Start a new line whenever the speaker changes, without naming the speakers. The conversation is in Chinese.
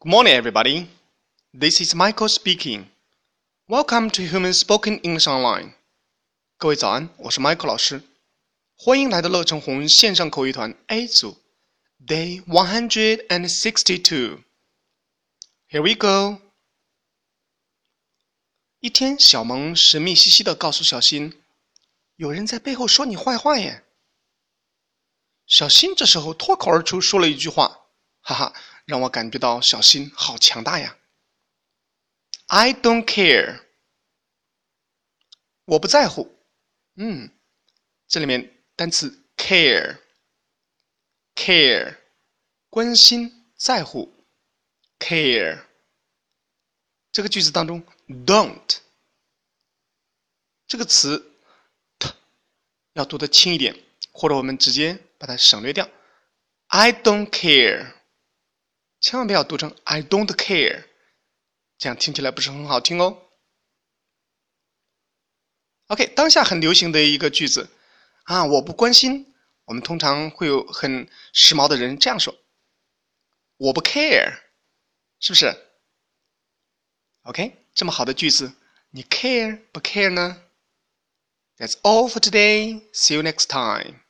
Good morning, everybody. This is Michael speaking. Welcome to Human Spoken English Online. 各位早安，我是 Michael 老师，欢迎来到乐成红线上口语团 A 组，Day one hundred and sixty-two. Here we go. 一天，小萌神秘兮兮的告诉小新：“有人在背后说你坏话耶。”小新这时候脱口而出说了一句话，哈哈。 让我感觉到小新好强大呀！I don't care，我不在乎。嗯，这里面单词 care，care，关心、在乎，care。这个句子当中，don't 这个词，t 要读的轻一点，或者我们直接把它省略掉。I don't care。千万不要读成 "I don't care"，这样听起来不是很好听哦。OK，当下很流行的一个句子啊，我不关心。我们通常会有很时髦的人这样说：“我不 care”，是不是？OK，这么好的句子，你 care 不 care 呢？That's all for today. See you next time.